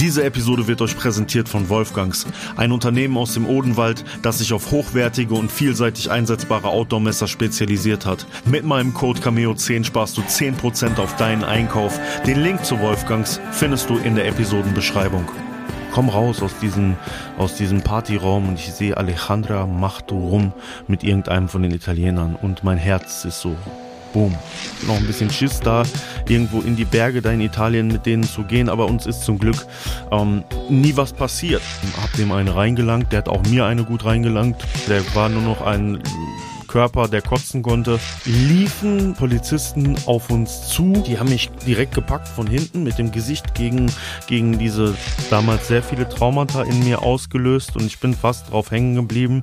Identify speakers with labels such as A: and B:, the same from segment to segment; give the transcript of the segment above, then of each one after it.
A: Diese Episode wird euch präsentiert von Wolfgangs, ein Unternehmen aus dem Odenwald, das sich auf hochwertige und vielseitig einsetzbare Outdoor-Messer spezialisiert hat. Mit meinem Code Cameo10 sparst du 10% auf deinen Einkauf. Den Link zu Wolfgangs findest du in der Episodenbeschreibung. Komm raus aus diesem, aus diesem Partyraum und ich sehe Alejandra macht rum mit irgendeinem von den Italienern und mein Herz ist so Boom. Noch ein bisschen Schiss da, irgendwo in die Berge da in Italien mit denen zu gehen, aber uns ist zum Glück ähm, nie was passiert. Hab dem einen reingelangt, der hat auch mir eine gut reingelangt. Der war nur noch ein Körper, der kotzen konnte, liefen Polizisten auf uns zu. Die haben mich direkt gepackt von hinten mit dem Gesicht gegen, gegen diese damals sehr viele Traumata in mir ausgelöst und ich bin fast drauf hängen geblieben.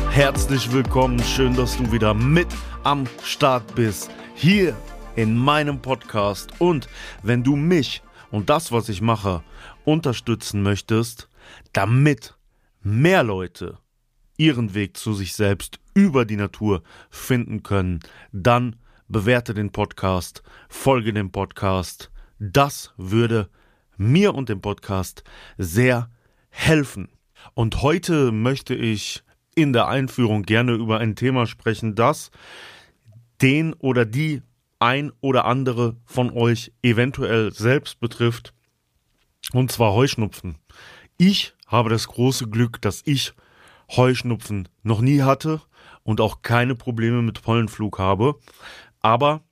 A: Herzlich willkommen, schön, dass du wieder mit am Start bist. Hier in meinem Podcast. Und wenn du mich und das, was ich mache, unterstützen möchtest, damit mehr Leute ihren Weg zu sich selbst über die Natur finden können, dann bewerte den Podcast, folge dem Podcast. Das würde mir und dem Podcast sehr helfen. Und heute möchte ich in der Einführung gerne über ein Thema sprechen, das den oder die ein oder andere von euch eventuell selbst betrifft, und zwar Heuschnupfen. Ich habe das große Glück, dass ich Heuschnupfen noch nie hatte und auch keine Probleme mit Pollenflug habe, aber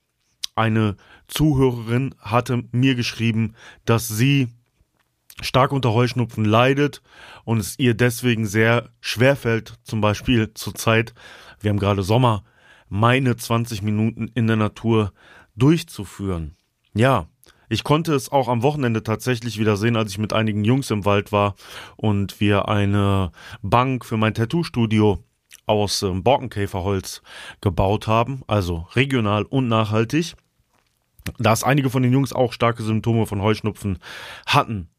A: eine Zuhörerin hatte mir geschrieben, dass sie stark unter Heuschnupfen leidet und es ihr deswegen sehr schwer fällt, zum Beispiel zur Zeit, wir haben gerade Sommer, meine 20 Minuten in der Natur durchzuführen. Ja, ich konnte es auch am Wochenende tatsächlich wieder sehen, als ich mit einigen Jungs im Wald war und wir eine Bank für mein Tattoo-Studio aus ähm, Borkenkäferholz gebaut haben, also regional und nachhaltig. Da es einige von den Jungs auch starke Symptome von Heuschnupfen hatten.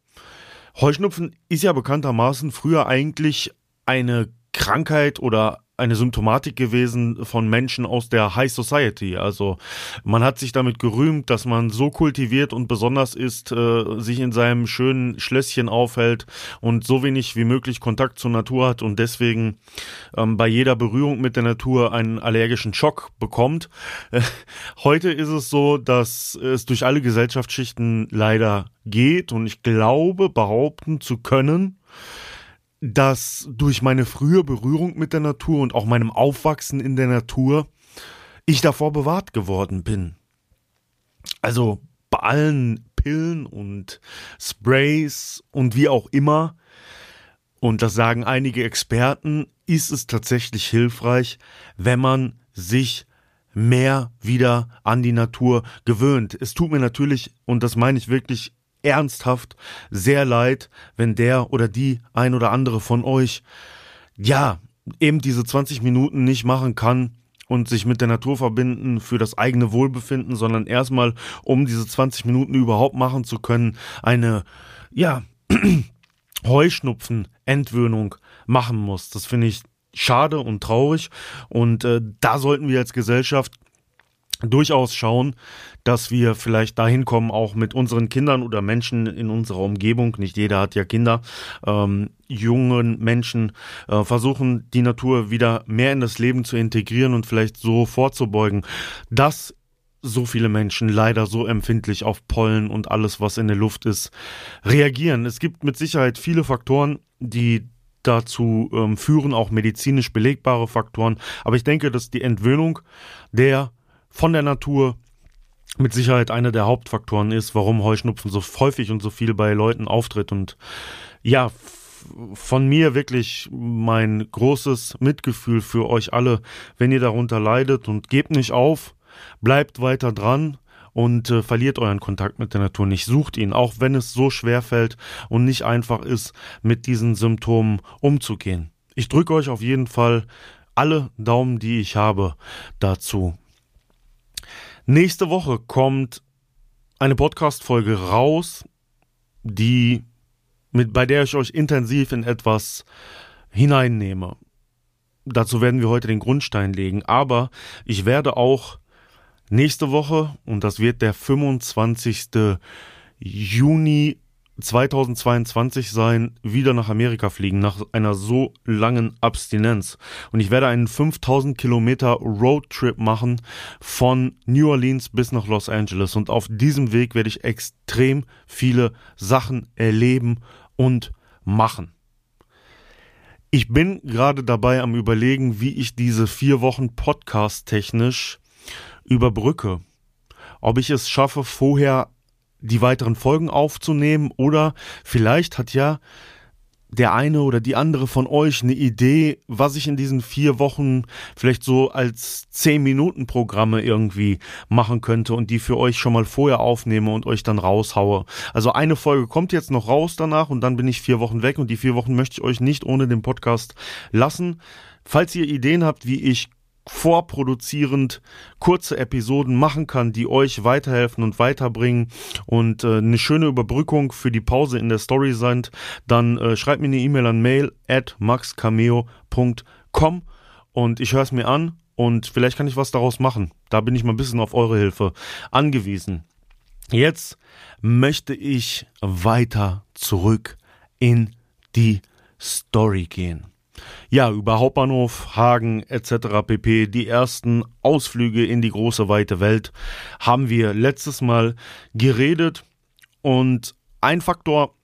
A: Heuschnupfen ist ja bekanntermaßen früher eigentlich eine Krankheit oder eine Symptomatik gewesen von Menschen aus der High Society. Also man hat sich damit gerühmt, dass man so kultiviert und besonders ist, äh, sich in seinem schönen Schlösschen aufhält und so wenig wie möglich Kontakt zur Natur hat und deswegen ähm, bei jeder Berührung mit der Natur einen allergischen Schock bekommt. Heute ist es so, dass es durch alle Gesellschaftsschichten leider geht und ich glaube behaupten zu können, dass durch meine frühe Berührung mit der Natur und auch meinem Aufwachsen in der Natur ich davor bewahrt geworden bin. Also bei allen Pillen und Sprays und wie auch immer, und das sagen einige Experten, ist es tatsächlich hilfreich, wenn man sich mehr wieder an die Natur gewöhnt. Es tut mir natürlich, und das meine ich wirklich ernsthaft sehr leid, wenn der oder die ein oder andere von euch, ja, eben diese 20 Minuten nicht machen kann und sich mit der Natur verbinden für das eigene Wohlbefinden, sondern erstmal, um diese 20 Minuten überhaupt machen zu können, eine, ja, Heuschnupfen-Entwöhnung machen muss. Das finde ich schade und traurig und äh, da sollten wir als Gesellschaft durchaus schauen, dass wir vielleicht dahin kommen, auch mit unseren Kindern oder Menschen in unserer Umgebung, nicht jeder hat ja Kinder, ähm, jungen Menschen äh, versuchen, die Natur wieder mehr in das Leben zu integrieren und vielleicht so vorzubeugen, dass so viele Menschen leider so empfindlich auf Pollen und alles, was in der Luft ist, reagieren. Es gibt mit Sicherheit viele Faktoren, die dazu ähm, führen, auch medizinisch belegbare Faktoren. Aber ich denke, dass die Entwöhnung der von der Natur mit Sicherheit einer der Hauptfaktoren ist, warum Heuschnupfen so häufig und so viel bei Leuten auftritt. Und ja, von mir wirklich mein großes Mitgefühl für euch alle, wenn ihr darunter leidet und gebt nicht auf, bleibt weiter dran und äh, verliert euren Kontakt mit der Natur nicht. Sucht ihn, auch wenn es so schwer fällt und nicht einfach ist, mit diesen Symptomen umzugehen. Ich drücke euch auf jeden Fall alle Daumen, die ich habe, dazu. Nächste Woche kommt eine Podcast-Folge raus, die mit, bei der ich euch intensiv in etwas hineinnehme. Dazu werden wir heute den Grundstein legen, aber ich werde auch nächste Woche, und das wird der 25. Juni 2022 sein, wieder nach Amerika fliegen, nach einer so langen Abstinenz. Und ich werde einen 5000 Kilometer Roadtrip machen von New Orleans bis nach Los Angeles. Und auf diesem Weg werde ich extrem viele Sachen erleben und machen. Ich bin gerade dabei am Überlegen, wie ich diese vier Wochen Podcast technisch überbrücke. Ob ich es schaffe, vorher die weiteren Folgen aufzunehmen oder vielleicht hat ja der eine oder die andere von euch eine Idee, was ich in diesen vier Wochen vielleicht so als zehn Minuten Programme irgendwie machen könnte und die für euch schon mal vorher aufnehme und euch dann raushaue. Also eine Folge kommt jetzt noch raus danach und dann bin ich vier Wochen weg und die vier Wochen möchte ich euch nicht ohne den Podcast lassen. Falls ihr Ideen habt, wie ich vorproduzierend kurze Episoden machen kann, die euch weiterhelfen und weiterbringen und äh, eine schöne Überbrückung für die Pause in der Story sind, dann äh, schreibt mir eine E-Mail an mail at maxcameo.com und ich höre es mir an und vielleicht kann ich was daraus machen. Da bin ich mal ein bisschen auf eure Hilfe angewiesen. Jetzt möchte ich weiter zurück in die Story gehen. Ja, über Hauptbahnhof, Hagen etc. pp. Die ersten Ausflüge in die große weite Welt haben wir letztes Mal geredet und ein Faktor,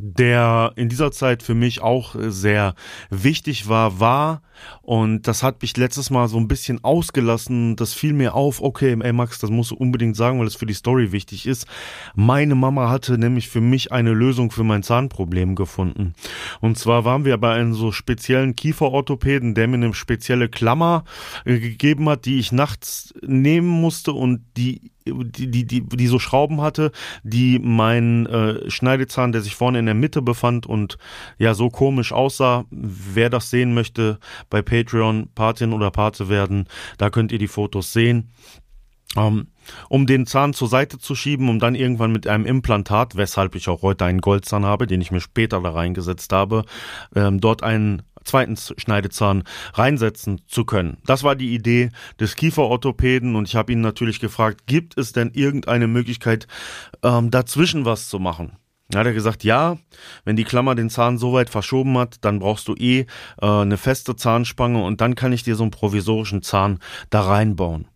A: der in dieser Zeit für mich auch sehr wichtig war, war, und das hat mich letztes Mal so ein bisschen ausgelassen, das fiel mir auf, okay, ey Max, das musst du unbedingt sagen, weil es für die Story wichtig ist. Meine Mama hatte nämlich für mich eine Lösung für mein Zahnproblem gefunden. Und zwar waren wir bei einem so speziellen Kieferorthopäden, der mir eine spezielle Klammer äh, gegeben hat, die ich nachts nehmen musste und die die, die, die, die so Schrauben hatte, die mein äh, Schneidezahn, der sich vorne in der Mitte befand und ja so komisch aussah. Wer das sehen möchte, bei Patreon Patin oder Pate werden, da könnt ihr die Fotos sehen. Um, um den Zahn zur Seite zu schieben, um dann irgendwann mit einem Implantat, weshalb ich auch heute einen Goldzahn habe, den ich mir später da reingesetzt habe, ähm, dort einen zweiten Schneidezahn reinsetzen zu können. Das war die Idee des Kieferorthopäden und ich habe ihn natürlich gefragt, gibt es denn irgendeine Möglichkeit, ähm, dazwischen was zu machen? Dann hat er gesagt, ja, wenn die Klammer den Zahn so weit verschoben hat, dann brauchst du eh äh, eine feste Zahnspange und dann kann ich dir so einen provisorischen Zahn da reinbauen.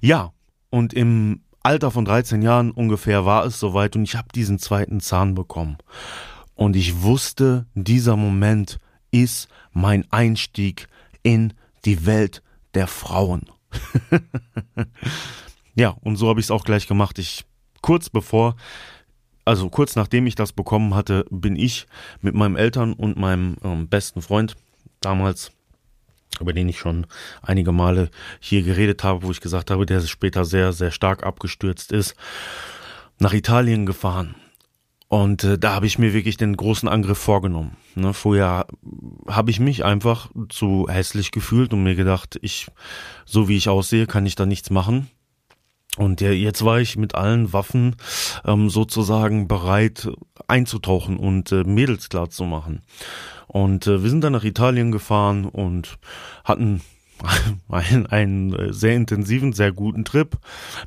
A: Ja, und im Alter von 13 Jahren ungefähr war es soweit und ich habe diesen zweiten Zahn bekommen. Und ich wusste, dieser Moment ist mein Einstieg in die Welt der Frauen. ja, und so habe ich es auch gleich gemacht. Ich kurz bevor, also kurz nachdem ich das bekommen hatte, bin ich mit meinen Eltern und meinem ähm, besten Freund damals über den ich schon einige Male hier geredet habe, wo ich gesagt habe, der später sehr, sehr stark abgestürzt ist, nach Italien gefahren. Und äh, da habe ich mir wirklich den großen Angriff vorgenommen. Ne, vorher habe ich mich einfach zu hässlich gefühlt und mir gedacht, ich, so wie ich aussehe, kann ich da nichts machen. Und ja, jetzt war ich mit allen Waffen ähm, sozusagen bereit einzutauchen und äh, Mädels klar zu machen. Und äh, wir sind dann nach Italien gefahren und hatten einen, einen äh, sehr intensiven, sehr guten Trip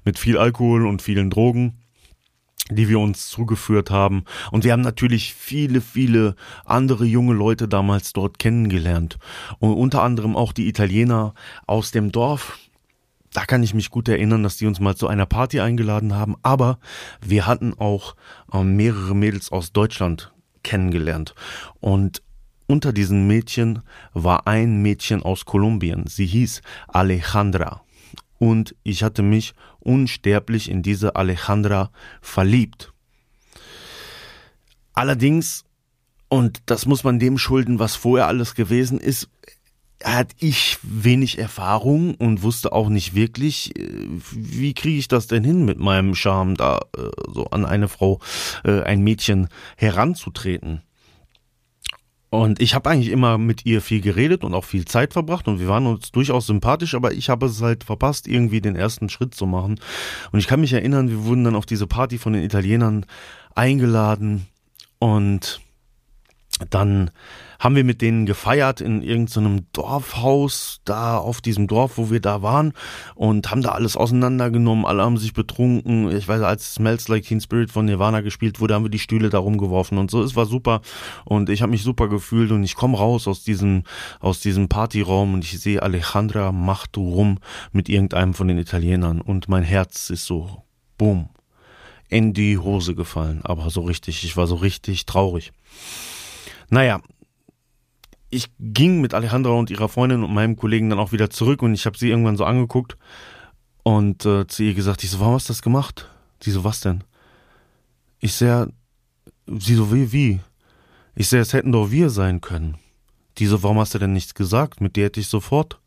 A: mit viel Alkohol und vielen Drogen die wir uns zugeführt haben. Und wir haben natürlich viele, viele andere junge Leute damals dort kennengelernt. Und unter anderem auch die Italiener aus dem Dorf. Da kann ich mich gut erinnern, dass die uns mal zu einer Party eingeladen haben. Aber wir hatten auch äh, mehrere Mädels aus Deutschland kennengelernt. Und unter diesen Mädchen war ein Mädchen aus Kolumbien. Sie hieß Alejandra und ich hatte mich unsterblich in diese Alejandra verliebt. Allerdings, und das muss man dem schulden, was vorher alles gewesen ist, hatte ich wenig Erfahrung und wusste auch nicht wirklich, äh, wie kriege ich das denn hin mit meinem Charme da äh, so an eine Frau, äh, ein Mädchen heranzutreten. Und ich habe eigentlich immer mit ihr viel geredet und auch viel Zeit verbracht und wir waren uns durchaus sympathisch, aber ich habe es halt verpasst, irgendwie den ersten Schritt zu machen. Und ich kann mich erinnern, wir wurden dann auf diese Party von den Italienern eingeladen und dann haben wir mit denen gefeiert in irgendeinem Dorfhaus da auf diesem Dorf, wo wir da waren und haben da alles auseinandergenommen. Alle haben sich betrunken. Ich weiß, als Smells Like Teen Spirit von Nirvana gespielt wurde, haben wir die Stühle da rumgeworfen und so. Es war super und ich habe mich super gefühlt und ich komme raus aus diesem aus diesem Partyraum und ich sehe Alejandra macht du rum mit irgendeinem von den Italienern und mein Herz ist so boom in die Hose gefallen, aber so richtig, ich war so richtig traurig. Naja, ich ging mit Alejandra und ihrer Freundin und meinem Kollegen dann auch wieder zurück und ich habe sie irgendwann so angeguckt und äh, zu ihr gesagt, ich so, warum hast du das gemacht? Sie so, was denn? Ich sehe, sie so, wie, wie? Ich sehe, es hätten doch wir sein können. Die so, warum hast du denn nichts gesagt? Mit dir hätte ich sofort.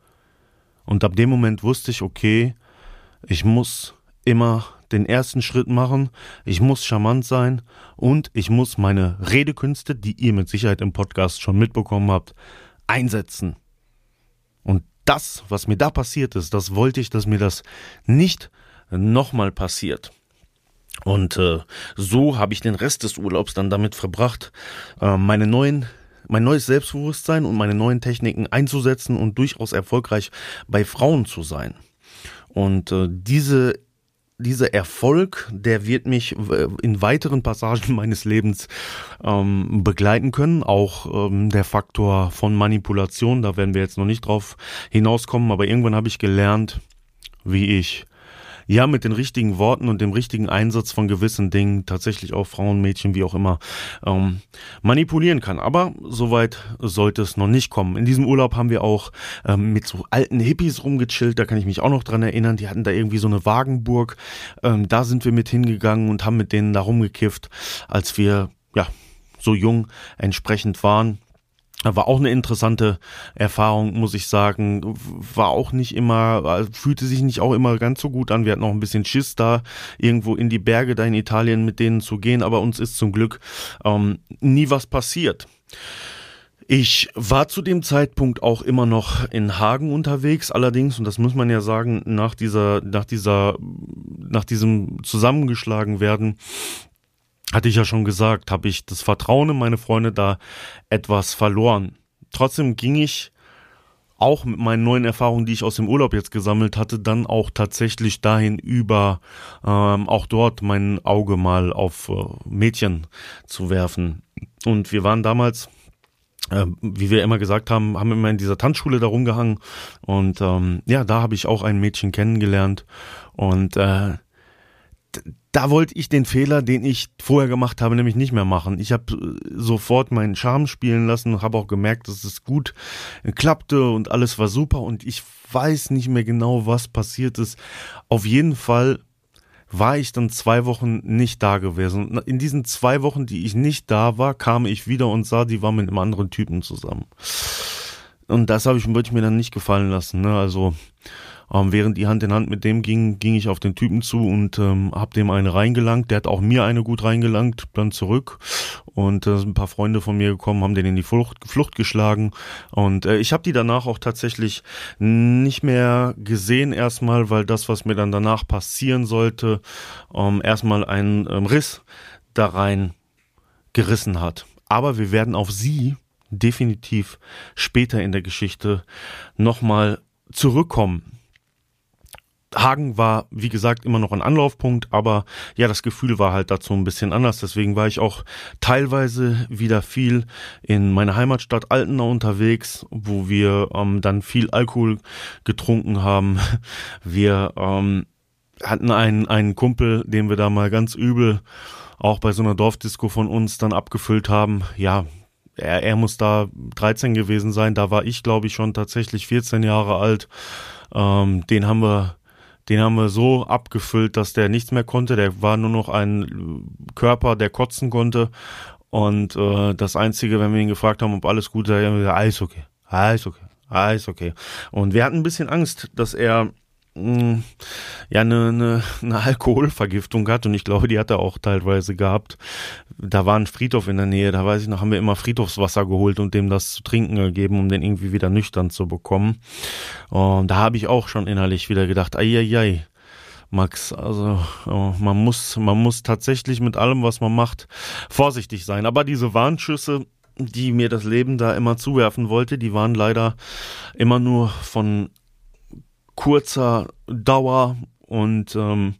A: Und ab dem Moment wusste ich, okay, ich muss immer den ersten Schritt machen, ich muss charmant sein und ich muss meine Redekünste, die ihr mit Sicherheit im Podcast schon mitbekommen habt, einsetzen. Und das, was mir da passiert ist, das wollte ich, dass mir das nicht nochmal passiert. Und äh, so habe ich den Rest des Urlaubs dann damit verbracht, äh, meine neuen mein neues Selbstbewusstsein und meine neuen Techniken einzusetzen und durchaus erfolgreich bei Frauen zu sein. Und äh, diese dieser Erfolg, der wird mich äh, in weiteren Passagen meines Lebens ähm, begleiten können. Auch ähm, der Faktor von Manipulation, da werden wir jetzt noch nicht drauf hinauskommen, aber irgendwann habe ich gelernt, wie ich ja mit den richtigen Worten und dem richtigen Einsatz von gewissen Dingen tatsächlich auch Frauen, Mädchen, wie auch immer, ähm, manipulieren kann. Aber soweit sollte es noch nicht kommen. In diesem Urlaub haben wir auch ähm, mit so alten Hippies rumgechillt, da kann ich mich auch noch dran erinnern. Die hatten da irgendwie so eine Wagenburg. Ähm, da sind wir mit hingegangen und haben mit denen da rumgekifft, als wir ja so jung entsprechend waren. War auch eine interessante Erfahrung, muss ich sagen. War auch nicht immer, fühlte sich nicht auch immer ganz so gut an. Wir hatten noch ein bisschen Schiss da, irgendwo in die Berge da in Italien mit denen zu gehen, aber uns ist zum Glück ähm, nie was passiert. Ich war zu dem Zeitpunkt auch immer noch in Hagen unterwegs, allerdings, und das muss man ja sagen, nach dieser, nach dieser, nach diesem zusammengeschlagen werden, hatte ich ja schon gesagt, habe ich das Vertrauen in meine Freunde da etwas verloren. Trotzdem ging ich auch mit meinen neuen Erfahrungen, die ich aus dem Urlaub jetzt gesammelt hatte, dann auch tatsächlich dahin über, ähm, auch dort mein Auge mal auf äh, Mädchen zu werfen. Und wir waren damals, äh, wie wir immer gesagt haben, haben immer in dieser Tanzschule da rumgehangen. Und ähm, ja, da habe ich auch ein Mädchen kennengelernt. Und äh, da wollte ich den Fehler, den ich vorher gemacht habe, nämlich nicht mehr machen. Ich habe äh, sofort meinen Charme spielen lassen, habe auch gemerkt, dass es gut klappte und alles war super und ich weiß nicht mehr genau, was passiert ist. Auf jeden Fall war ich dann zwei Wochen nicht da gewesen. In diesen zwei Wochen, die ich nicht da war, kam ich wieder und sah, die war mit einem anderen Typen zusammen. Und das habe ich, wollte ich mir dann nicht gefallen lassen. Ne? Also ähm, während die Hand in Hand mit dem ging, ging ich auf den Typen zu und ähm, hab dem eine reingelangt. Der hat auch mir eine gut reingelangt, dann zurück. Und äh, ein paar Freunde von mir gekommen, haben den in die Flucht, Flucht geschlagen. Und äh, ich habe die danach auch tatsächlich nicht mehr gesehen erstmal, weil das, was mir dann danach passieren sollte, ähm, erstmal einen ähm, Riss da rein gerissen hat. Aber wir werden auf sie definitiv später in der Geschichte nochmal zurückkommen. Hagen war, wie gesagt, immer noch ein Anlaufpunkt, aber ja, das Gefühl war halt dazu ein bisschen anders. Deswegen war ich auch teilweise wieder viel in meiner Heimatstadt Altenau unterwegs, wo wir ähm, dann viel Alkohol getrunken haben. Wir ähm, hatten einen, einen Kumpel, den wir da mal ganz übel auch bei so einer Dorfdisco von uns dann abgefüllt haben. Ja, er, er muss da 13 gewesen sein. Da war ich, glaube ich, schon tatsächlich 14 Jahre alt. Ähm, den haben wir den haben wir so abgefüllt, dass der nichts mehr konnte. Der war nur noch ein Körper, der kotzen konnte. Und äh, das Einzige, wenn wir ihn gefragt haben, ob alles gut sei, haben wir gesagt, alles okay, alles okay, ist okay. Und wir hatten ein bisschen Angst, dass er ja eine, eine, eine Alkoholvergiftung hat und ich glaube, die hat er auch teilweise gehabt. Da war ein Friedhof in der Nähe, da weiß ich noch, haben wir immer Friedhofswasser geholt und dem das zu trinken gegeben, um den irgendwie wieder nüchtern zu bekommen. Und da habe ich auch schon innerlich wieder gedacht, ei. Max, also oh, man muss, man muss tatsächlich mit allem, was man macht, vorsichtig sein. Aber diese Warnschüsse, die mir das Leben da immer zuwerfen wollte, die waren leider immer nur von kurzer Dauer und ähm,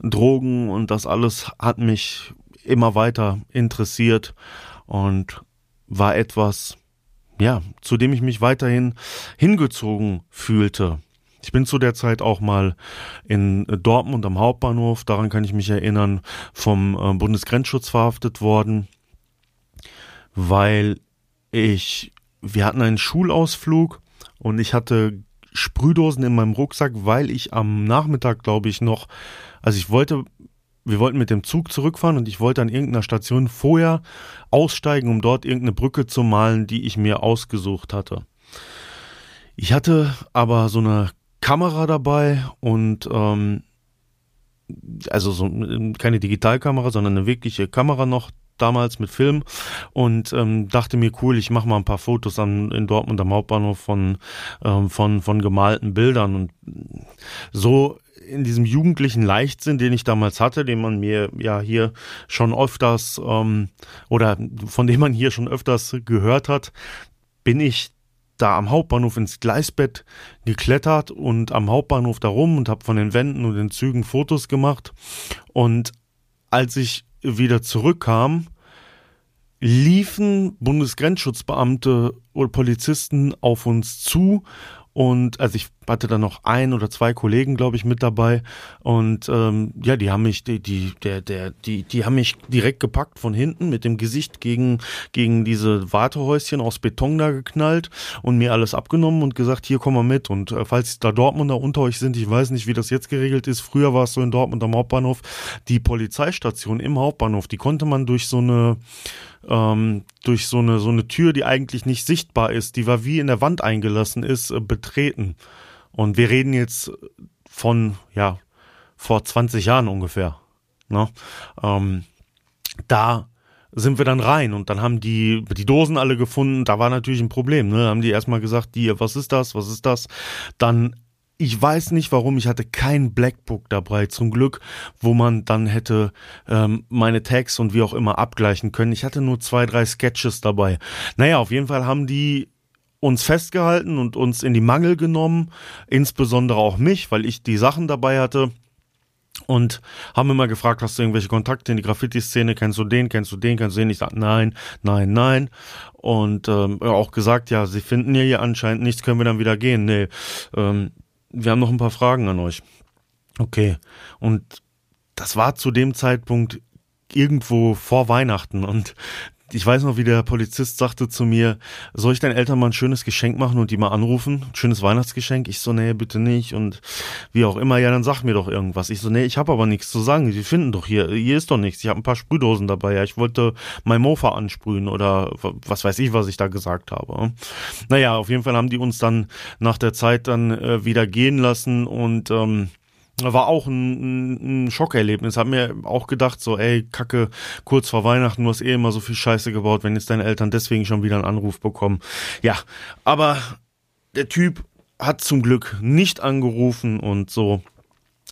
A: Drogen und das alles hat mich immer weiter interessiert und war etwas, ja, zu dem ich mich weiterhin hingezogen fühlte. Ich bin zu der Zeit auch mal in Dortmund am Hauptbahnhof, daran kann ich mich erinnern, vom äh, Bundesgrenzschutz verhaftet worden, weil ich, wir hatten einen Schulausflug und ich hatte Sprühdosen in meinem Rucksack, weil ich am Nachmittag, glaube ich, noch, also ich wollte, wir wollten mit dem Zug zurückfahren und ich wollte an irgendeiner Station vorher aussteigen, um dort irgendeine Brücke zu malen, die ich mir ausgesucht hatte. Ich hatte aber so eine Kamera dabei und ähm, also so keine Digitalkamera, sondern eine wirkliche Kamera noch damals mit Film und ähm, dachte mir, cool, ich mache mal ein paar Fotos an, in Dortmund am Hauptbahnhof von, ähm, von, von gemalten Bildern und so in diesem jugendlichen Leichtsinn, den ich damals hatte, den man mir ja hier schon öfters ähm, oder von dem man hier schon öfters gehört hat, bin ich da am Hauptbahnhof ins Gleisbett geklettert und am Hauptbahnhof da rum und habe von den Wänden und den Zügen Fotos gemacht. Und als ich wieder zurückkam, liefen Bundesgrenzschutzbeamte oder Polizisten auf uns zu und also ich hatte da noch ein oder zwei Kollegen, glaube ich, mit dabei. Und ähm, ja, die haben mich, die, die, der, der, die, die haben mich direkt gepackt von hinten mit dem Gesicht gegen, gegen diese Wartehäuschen aus Beton da geknallt und mir alles abgenommen und gesagt, hier komm mal mit. Und äh, falls da Dortmunder unter euch sind, ich weiß nicht, wie das jetzt geregelt ist. Früher war es so in Dortmund am Hauptbahnhof, die Polizeistation im Hauptbahnhof, die konnte man durch so eine ähm, durch so eine so eine Tür, die eigentlich nicht sichtbar ist, die war wie in der Wand eingelassen ist, äh, betreten. Und wir reden jetzt von ja vor 20 Jahren ungefähr. Ne? Ähm, da sind wir dann rein und dann haben die die Dosen alle gefunden. Da war natürlich ein Problem. Ne? Haben die erstmal gesagt, die, was ist das, was ist das? Dann ich weiß nicht warum, ich hatte kein Blackbook dabei, zum Glück, wo man dann hätte ähm, meine Tags und wie auch immer abgleichen können. Ich hatte nur zwei, drei Sketches dabei. Naja, auf jeden Fall haben die uns festgehalten und uns in die Mangel genommen, insbesondere auch mich, weil ich die Sachen dabei hatte und haben immer gefragt, hast du irgendwelche Kontakte in die Graffiti-Szene, kennst du den, kennst du den, kennst du den? Ich sag nein, nein, nein. Und ähm, auch gesagt, ja, sie finden ja hier anscheinend nichts, können wir dann wieder gehen. Nee, ähm, wir haben noch ein paar Fragen an euch. Okay. Und das war zu dem Zeitpunkt irgendwo vor Weihnachten und ich weiß noch, wie der Polizist sagte zu mir, soll ich deinen Eltern mal ein schönes Geschenk machen und die mal anrufen? Schönes Weihnachtsgeschenk? Ich so, nee, bitte nicht. Und wie auch immer, ja, dann sag mir doch irgendwas. Ich so, nee, ich habe aber nichts zu sagen. Sie finden doch hier, hier ist doch nichts. Ich habe ein paar Sprühdosen dabei. Ja, ich wollte mein Mofa ansprühen oder was weiß ich, was ich da gesagt habe. Naja, auf jeden Fall haben die uns dann nach der Zeit dann äh, wieder gehen lassen und ähm, war auch ein, ein Schockerlebnis. Hab mir auch gedacht, so, ey, Kacke, kurz vor Weihnachten, du hast eh immer so viel Scheiße gebaut, wenn jetzt deine Eltern deswegen schon wieder einen Anruf bekommen. Ja, aber der Typ hat zum Glück nicht angerufen und so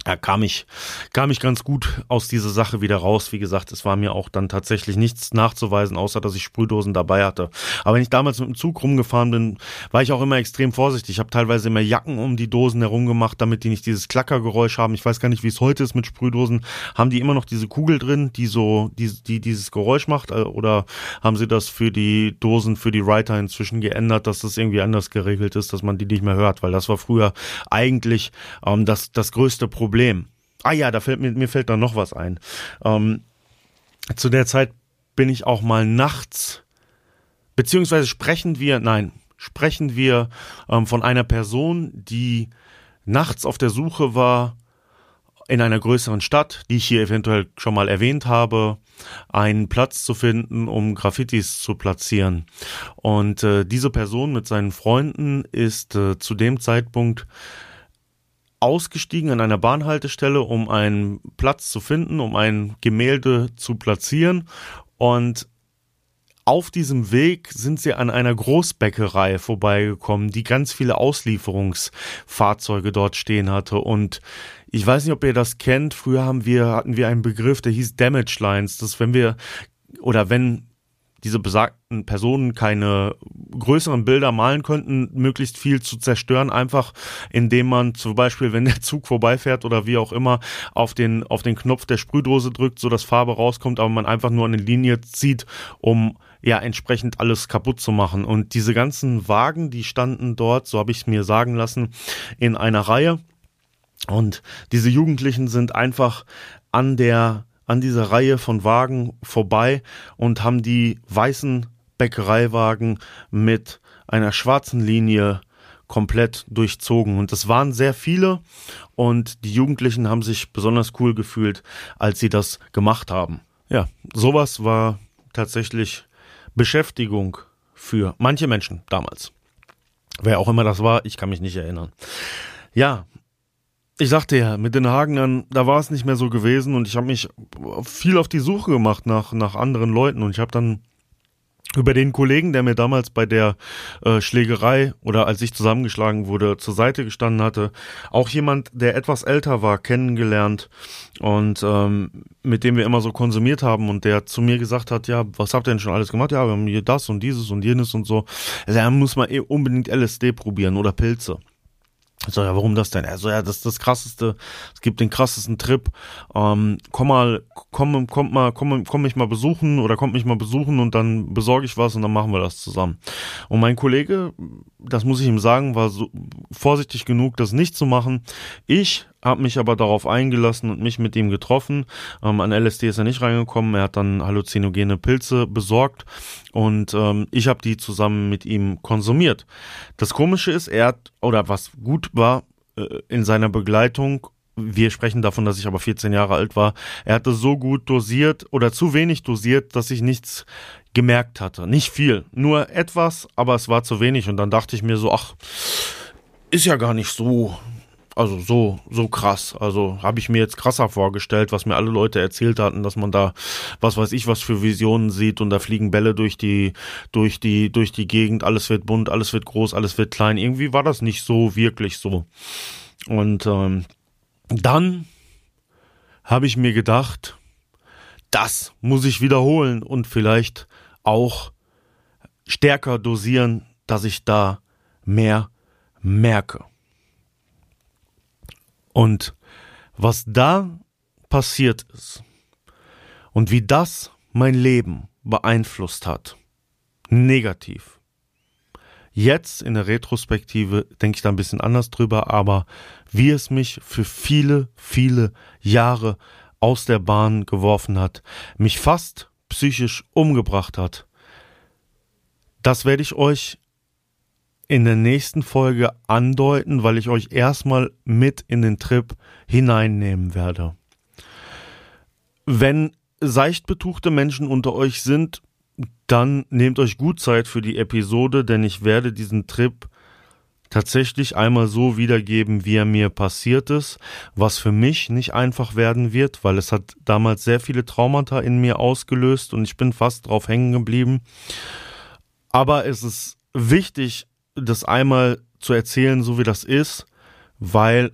A: ja, kam ich, kam ich ganz gut aus dieser Sache wieder raus. Wie gesagt, es war mir auch dann tatsächlich nichts nachzuweisen, außer dass ich Sprühdosen dabei hatte. Aber wenn ich damals mit dem Zug rumgefahren bin, war ich auch immer extrem vorsichtig. Ich habe teilweise immer Jacken um die Dosen herum gemacht, damit die nicht dieses Klackergeräusch haben. Ich weiß gar nicht, wie es heute ist mit Sprühdosen. Haben die immer noch diese Kugel drin, die so, die, die dieses Geräusch macht? Äh, oder haben sie das für die Dosen, für die Writer inzwischen geändert, dass das irgendwie anders geregelt ist, dass man die nicht mehr hört? Weil das war früher eigentlich ähm, das, das größte Problem Problem. Ah ja, da fällt mir, mir fällt da noch was ein. Ähm, zu der Zeit bin ich auch mal nachts, beziehungsweise sprechen wir, nein, sprechen wir ähm, von einer Person, die nachts auf der Suche war in einer größeren Stadt, die ich hier eventuell schon mal erwähnt habe, einen Platz zu finden, um Graffitis zu platzieren. Und äh, diese Person mit seinen Freunden ist äh, zu dem Zeitpunkt ausgestiegen an einer Bahnhaltestelle, um einen Platz zu finden, um ein Gemälde zu platzieren. Und auf diesem Weg sind sie an einer Großbäckerei vorbeigekommen, die ganz viele Auslieferungsfahrzeuge dort stehen hatte. Und ich weiß nicht, ob ihr das kennt. Früher haben wir, hatten wir einen Begriff, der hieß Damage Lines. Das wenn wir, oder wenn diese besagten Personen keine größeren Bilder malen könnten, möglichst viel zu zerstören, einfach indem man zum Beispiel, wenn der Zug vorbeifährt oder wie auch immer, auf den, auf den Knopf der Sprühdose drückt, so dass Farbe rauskommt, aber man einfach nur eine Linie zieht, um ja entsprechend alles kaputt zu machen. Und diese ganzen Wagen, die standen dort, so habe ich es mir sagen lassen, in einer Reihe. Und diese Jugendlichen sind einfach an der an dieser Reihe von Wagen vorbei und haben die weißen Bäckereiwagen mit einer schwarzen Linie komplett durchzogen. Und es waren sehr viele und die Jugendlichen haben sich besonders cool gefühlt, als sie das gemacht haben. Ja, sowas war tatsächlich Beschäftigung für manche Menschen damals. Wer auch immer das war, ich kann mich nicht erinnern. Ja, ich sagte ja, mit den Hagenern, da war es nicht mehr so gewesen und ich habe mich viel auf die Suche gemacht nach, nach anderen Leuten und ich habe dann über den Kollegen, der mir damals bei der äh, Schlägerei oder als ich zusammengeschlagen wurde, zur Seite gestanden hatte, auch jemand, der etwas älter war, kennengelernt und ähm, mit dem wir immer so konsumiert haben und der zu mir gesagt hat, ja, was habt ihr denn schon alles gemacht? Ja, wir haben hier das und dieses und jenes und so. Also, er muss mal eh unbedingt LSD probieren oder Pilze. So, ja, warum das denn? Also, ja, das ist das krasseste, es gibt den krassesten Trip. Ähm, komm mal, komm, komm mal, komm, komm mich mal besuchen oder kommt mich mal besuchen und dann besorge ich was und dann machen wir das zusammen. Und mein Kollege, das muss ich ihm sagen, war so vorsichtig genug, das nicht zu machen. Ich habe mich aber darauf eingelassen und mich mit ihm getroffen. Ähm, an LSD ist er nicht reingekommen. Er hat dann halluzinogene Pilze besorgt und ähm, ich habe die zusammen mit ihm konsumiert. Das Komische ist, er hat, oder was gut war, äh, in seiner Begleitung wir sprechen davon, dass ich aber 14 Jahre alt war. Er hatte so gut dosiert oder zu wenig dosiert, dass ich nichts gemerkt hatte. Nicht viel, nur etwas, aber es war zu wenig. Und dann dachte ich mir so, ach, ist ja gar nicht so also so, so krass. Also habe ich mir jetzt krasser vorgestellt, was mir alle Leute erzählt hatten, dass man da, was weiß ich, was für Visionen sieht und da fliegen Bälle durch die, durch die, durch die Gegend, alles wird bunt, alles wird groß, alles wird klein. Irgendwie war das nicht so wirklich so. Und ähm, dann habe ich mir gedacht, das muss ich wiederholen und vielleicht auch stärker dosieren, dass ich da mehr merke. Und was da passiert ist und wie das mein Leben beeinflusst hat, negativ. Jetzt in der Retrospektive denke ich da ein bisschen anders drüber, aber wie es mich für viele, viele Jahre aus der Bahn geworfen hat, mich fast psychisch umgebracht hat, das werde ich euch in der nächsten Folge andeuten, weil ich euch erstmal mit in den Trip hineinnehmen werde. Wenn seicht betuchte Menschen unter euch sind, dann nehmt euch gut Zeit für die Episode, denn ich werde diesen Trip tatsächlich einmal so wiedergeben, wie er mir passiert ist, was für mich nicht einfach werden wird, weil es hat damals sehr viele Traumata in mir ausgelöst und ich bin fast drauf hängen geblieben. Aber es ist wichtig, das einmal zu erzählen, so wie das ist, weil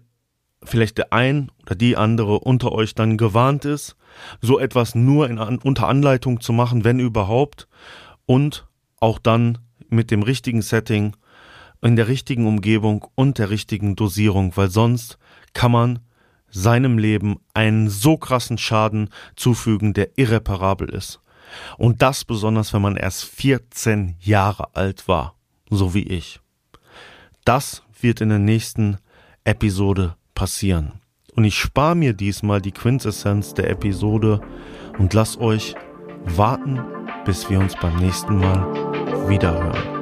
A: vielleicht der ein oder die andere unter euch dann gewarnt ist, so etwas nur in, unter Anleitung zu machen, wenn überhaupt, und auch dann mit dem richtigen Setting, in der richtigen Umgebung und der richtigen Dosierung, weil sonst kann man seinem Leben einen so krassen Schaden zufügen, der irreparabel ist. Und das besonders, wenn man erst 14 Jahre alt war so wie ich. Das wird in der nächsten Episode passieren. Und ich spare mir diesmal die Quintessenz der Episode und lass euch warten, bis wir uns beim nächsten Mal wiederhören.